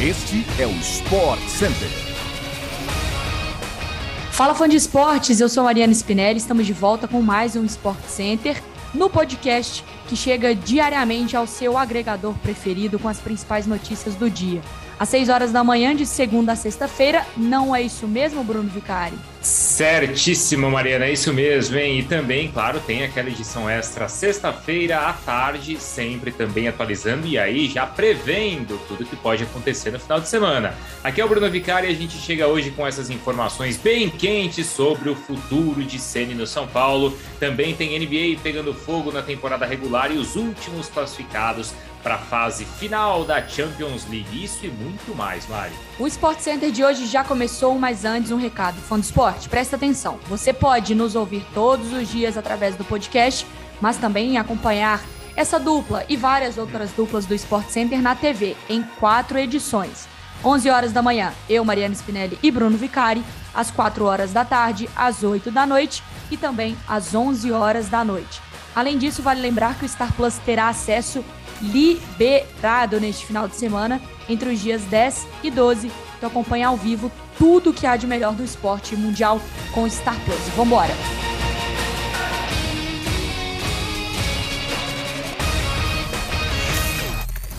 Este é o Sport Center. Fala fã de esportes, eu sou Mariana Spinelli, estamos de volta com mais um Sport Center no podcast que chega diariamente ao seu agregador preferido com as principais notícias do dia às 6 horas da manhã, de segunda a sexta-feira. Não é isso mesmo, Bruno Vicari? Certíssimo, Mariana, é isso mesmo, hein? E também, claro, tem aquela edição extra sexta-feira à tarde, sempre também atualizando e aí já prevendo tudo que pode acontecer no final de semana. Aqui é o Bruno Vicari e a gente chega hoje com essas informações bem quentes sobre o futuro de Ceni no São Paulo. Também tem NBA pegando fogo na temporada regular e os últimos classificados para a fase final da Champions League. Isso e muito mais, Mari. O Sport Center de hoje já começou, mas antes um recado. Fã do esporte, presta atenção. Você pode nos ouvir todos os dias através do podcast, mas também acompanhar essa dupla e várias outras duplas do Sport Center na TV, em quatro edições. 11 horas da manhã, eu, Mariana Spinelli e Bruno Vicari. Às 4 horas da tarde, às 8 da noite e também às 11 horas da noite. Além disso, vale lembrar que o Star Plus terá acesso liberado neste final de semana, entre os dias 10 e 12. Então acompanhe ao vivo tudo que há de melhor do esporte mundial com Star Plus. Vambora!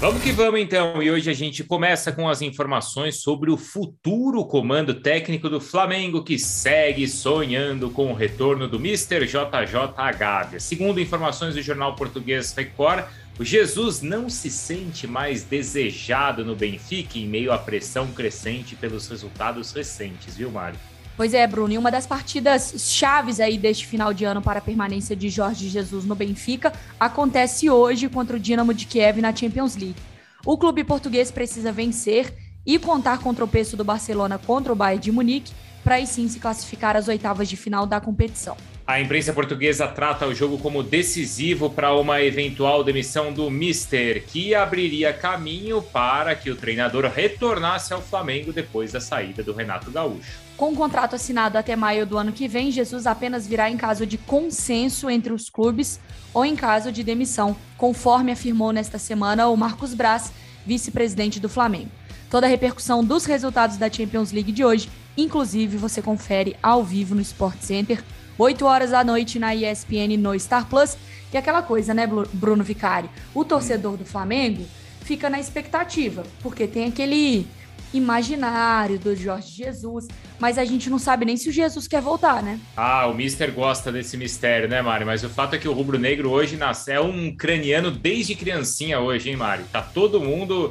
Vamos que vamos então, e hoje a gente começa com as informações sobre o futuro comando técnico do Flamengo que segue sonhando com o retorno do Mr. JJ Gávea. Segundo informações do jornal português Record, o Jesus não se sente mais desejado no Benfica em meio à pressão crescente pelos resultados recentes, viu, Mário? Pois é, Bruno, e uma das partidas chaves aí deste final de ano para a permanência de Jorge Jesus no Benfica acontece hoje contra o Dinamo de Kiev na Champions League. O clube português precisa vencer e contar com o tropeço do Barcelona contra o Bayern de Munique para aí sim se classificar às oitavas de final da competição. A imprensa portuguesa trata o jogo como decisivo para uma eventual demissão do Mister, que abriria caminho para que o treinador retornasse ao Flamengo depois da saída do Renato Gaúcho. Com o contrato assinado até maio do ano que vem, Jesus apenas virá em caso de consenso entre os clubes ou em caso de demissão, conforme afirmou nesta semana o Marcos Braz, vice-presidente do Flamengo. Toda a repercussão dos resultados da Champions League de hoje, inclusive, você confere ao vivo no Sport Center 8 horas da noite na ESPN no Star Plus. E aquela coisa, né, Bruno Vicari? O torcedor do Flamengo fica na expectativa, porque tem aquele imaginário do Jorge Jesus, mas a gente não sabe nem se o Jesus quer voltar, né? Ah, o Mister gosta desse mistério, né, Mari? Mas o fato é que o Rubro Negro hoje nasce, é um craniano desde criancinha hoje, hein, Mari? Tá todo mundo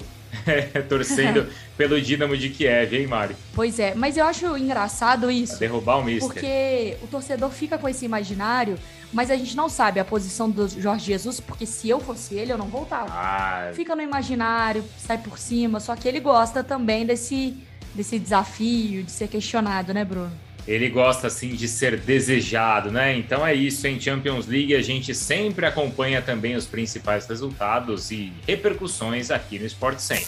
torcendo pelo Dinamo de Kiev, hein, Mari? Pois é, mas eu acho engraçado isso. Pra derrubar o Mister. Porque o torcedor fica com esse imaginário, mas a gente não sabe a posição do Jorge Jesus, porque se eu fosse ele, eu não voltava. Ah. Fica no imaginário, sai por cima, só que ele gosta também desse, desse desafio, de ser questionado, né, Bruno? Ele gosta assim de ser desejado, né? Então é isso, em Champions League a gente sempre acompanha também os principais resultados e repercussões aqui no Sport Center.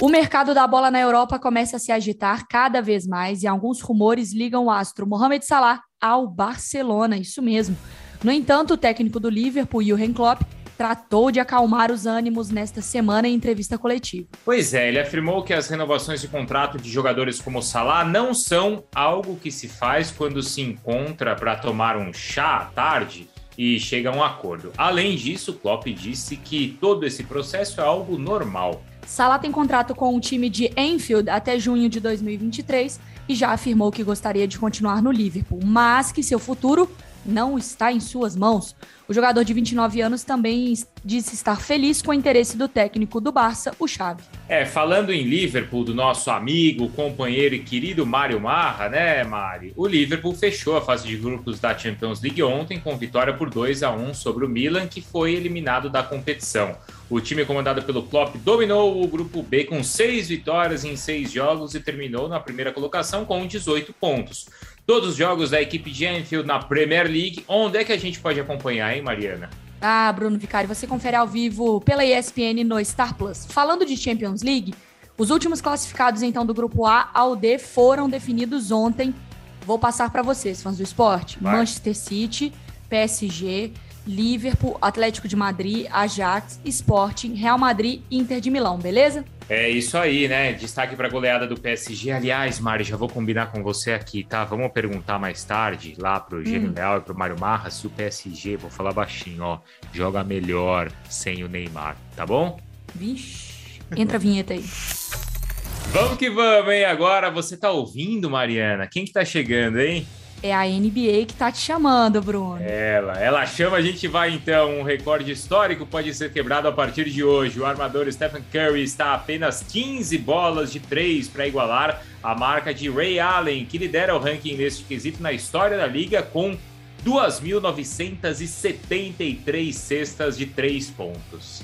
O mercado da bola na Europa começa a se agitar cada vez mais e alguns rumores ligam o astro Mohamed Salah ao Barcelona, isso mesmo. No entanto, o técnico do Liverpool, Jurgen Klopp, tratou de acalmar os ânimos nesta semana em entrevista coletiva. Pois é, ele afirmou que as renovações de contrato de jogadores como Salah não são algo que se faz quando se encontra para tomar um chá à tarde e chega a um acordo. Além disso, Klopp disse que todo esse processo é algo normal. Salah tem contrato com o time de Enfield até junho de 2023 e já afirmou que gostaria de continuar no Liverpool, mas que seu futuro não está em suas mãos. O jogador de 29 anos também disse estar feliz com o interesse do técnico do Barça, o Xavi. É, falando em Liverpool, do nosso amigo, companheiro e querido Mário Marra, né, Mari? O Liverpool fechou a fase de grupos da Champions League ontem com vitória por 2 a 1 sobre o Milan, que foi eliminado da competição. O time comandado pelo Klopp dominou o grupo B com seis vitórias em seis jogos e terminou na primeira colocação com 18 pontos. Todos os jogos da equipe de Anfield na Premier League. Onde é que a gente pode acompanhar, hein, Mariana? Ah, Bruno Vicari, você confere ao vivo pela ESPN no Star Plus. Falando de Champions League, os últimos classificados então do grupo A ao D foram definidos ontem. Vou passar para vocês, fãs do esporte. Vai. Manchester City, PSG, Liverpool, Atlético de Madrid, Ajax, Sporting, Real Madrid e Inter de Milão, beleza? É isso aí, né? Destaque para a goleada do PSG. Aliás, Mari, já vou combinar com você aqui, tá? Vamos perguntar mais tarde lá pro Gênio hum. Leal e pro Mário Marra se o PSG, vou falar baixinho, ó, joga melhor sem o Neymar, tá bom? Vixe, entra a vinheta aí. Vamos que vamos, hein? Agora você tá ouvindo, Mariana? Quem que tá chegando, hein? É a NBA que tá te chamando, Bruno. Ela, ela chama, a gente vai então. Um recorde histórico pode ser quebrado a partir de hoje. O armador Stephen Curry está a apenas 15 bolas de 3 para igualar a marca de Ray Allen, que lidera o ranking neste quesito na história da liga com 2.973 cestas de 3 pontos.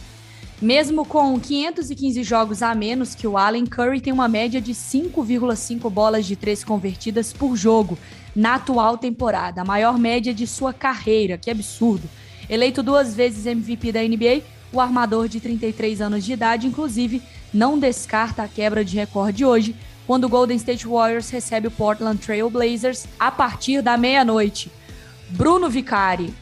Mesmo com 515 jogos a menos que o Allen, Curry tem uma média de 5,5 bolas de 3 convertidas por jogo na atual temporada, a maior média de sua carreira, que absurdo. Eleito duas vezes MVP da NBA, o armador de 33 anos de idade, inclusive, não descarta a quebra de recorde hoje, quando o Golden State Warriors recebe o Portland Trail Blazers a partir da meia-noite. Bruno Vicari.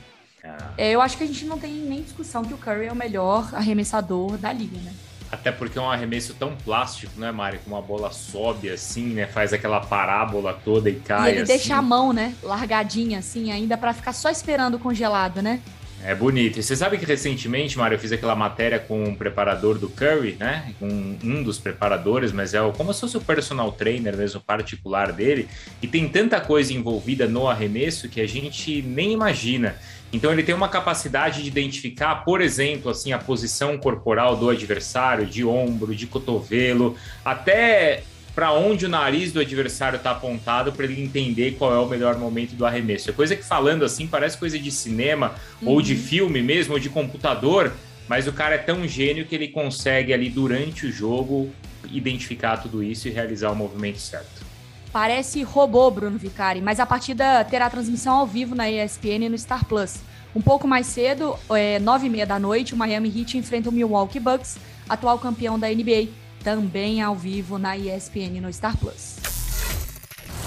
É, eu acho que a gente não tem nem discussão que o Curry é o melhor arremessador da liga, né? Até porque é um arremesso tão plástico, né, Mari? Que uma bola sobe assim, né? Faz aquela parábola toda e cai. E ele assim. deixa a mão, né? Largadinha assim, ainda para ficar só esperando congelado, né? É bonito. E você sabe que recentemente, Mário, eu fiz aquela matéria com um preparador do Curry, né? Com um dos preparadores, mas é como se fosse o personal trainer mesmo, particular dele. E tem tanta coisa envolvida no arremesso que a gente nem imagina. Então ele tem uma capacidade de identificar, por exemplo, assim, a posição corporal do adversário, de ombro, de cotovelo, até para onde o nariz do adversário está apontado para ele entender qual é o melhor momento do arremesso. É coisa que falando assim parece coisa de cinema uhum. ou de filme mesmo, ou de computador, mas o cara é tão gênio que ele consegue ali durante o jogo identificar tudo isso e realizar o movimento certo. Parece robô, Bruno Vicari, mas a partida terá transmissão ao vivo na ESPN e no Star Plus. Um pouco mais cedo, é, nove e meia da noite, o Miami Heat enfrenta o Milwaukee Bucks, atual campeão da NBA, também ao vivo na ESPN e no Star Plus.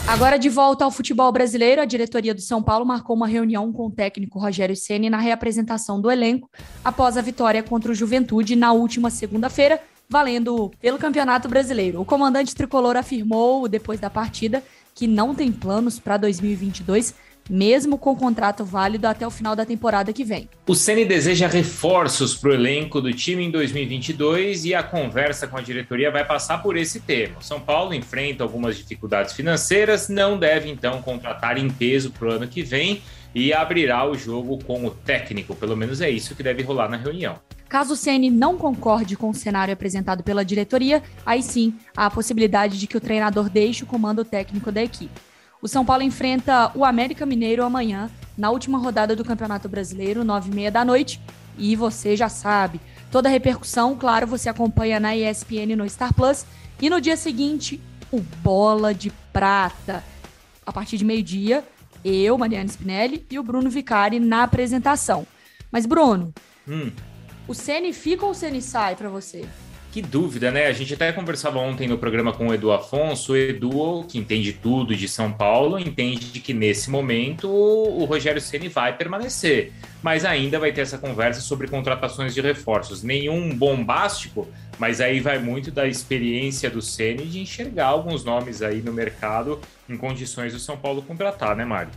Agora de volta ao futebol brasileiro, a diretoria do São Paulo marcou uma reunião com o técnico Rogério Ceni na reapresentação do elenco após a vitória contra o Juventude na última segunda-feira valendo pelo Campeonato Brasileiro. O comandante tricolor afirmou depois da partida que não tem planos para 2022 mesmo com contrato válido até o final da temporada que vem. O Ceni deseja reforços para o elenco do time em 2022 e a conversa com a diretoria vai passar por esse tema. São Paulo enfrenta algumas dificuldades financeiras, não deve então contratar em peso para o ano que vem e abrirá o jogo com o técnico. Pelo menos é isso que deve rolar na reunião. Caso o CN não concorde com o cenário apresentado pela diretoria, aí sim há a possibilidade de que o treinador deixe o comando técnico da equipe. O São Paulo enfrenta o América Mineiro amanhã, na última rodada do Campeonato Brasileiro, nove e meia da noite. E você já sabe, toda a repercussão, claro, você acompanha na ESPN no Star Plus. E no dia seguinte, o Bola de Prata. A partir de meio-dia, eu, Mariana Spinelli e o Bruno Vicari na apresentação. Mas, Bruno, hum. O Ceni fica ou o Ceni sai para você? Que dúvida, né? A gente até conversava ontem no programa com o Edu Afonso. O Edu, que entende tudo de São Paulo, entende que nesse momento o Rogério Ceni vai permanecer, mas ainda vai ter essa conversa sobre contratações de reforços. Nenhum bombástico, mas aí vai muito da experiência do Ceni de enxergar alguns nomes aí no mercado em condições do São Paulo contratar, né, Mário?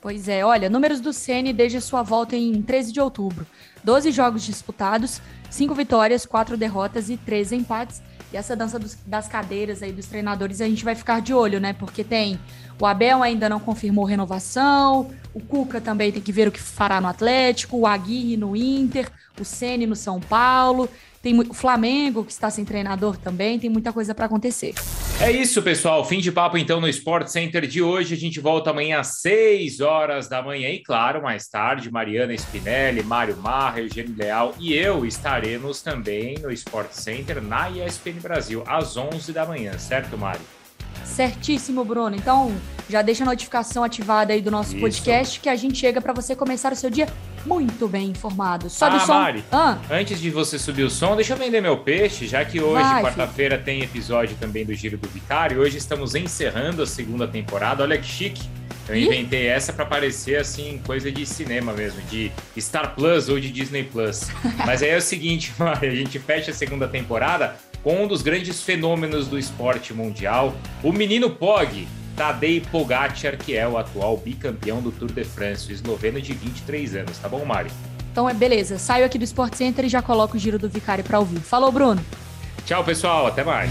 Pois é, olha, números do Ceni desde a sua volta em 13 de outubro. 12 jogos disputados, 5 vitórias, 4 derrotas e 3 empates. E essa dança dos, das cadeiras aí dos treinadores a gente vai ficar de olho, né? Porque tem o Abel ainda não confirmou renovação, o Cuca também tem que ver o que fará no Atlético, o Aguirre no Inter, o Ceni no São Paulo. Tem o Flamengo, que está sem treinador também, tem muita coisa para acontecer. É isso, pessoal. Fim de papo então no Sport Center de hoje. A gente volta amanhã às 6 horas da manhã. E claro, mais tarde, Mariana Spinelli, Mário Marra, Eugênio Leal e eu estaremos também no Sport Center na ESPN Brasil, às 11 da manhã, certo, Mário? Certíssimo, Bruno. Então, já deixa a notificação ativada aí do nosso Isso. podcast que a gente chega para você começar o seu dia muito bem informado. Sobe ah, o som. Mari, ah. antes de você subir o som, deixa eu vender meu peixe, já que hoje, quarta-feira, tem episódio também do Giro do Vicário. Hoje estamos encerrando a segunda temporada. Olha que chique. Eu inventei essa para parecer assim, coisa de cinema mesmo, de Star Plus ou de Disney Plus. Mas aí é o seguinte, a gente fecha a segunda temporada com um dos grandes fenômenos do esporte mundial, o menino Pog, Tadej Pogacar, que é o atual bicampeão do Tour de France, o esloveno de 23 anos, tá bom, Mari? Então é beleza, saio aqui do Sport Center e já coloco o giro do Vicário para ouvir. Falou, Bruno. Tchau, pessoal, até mais.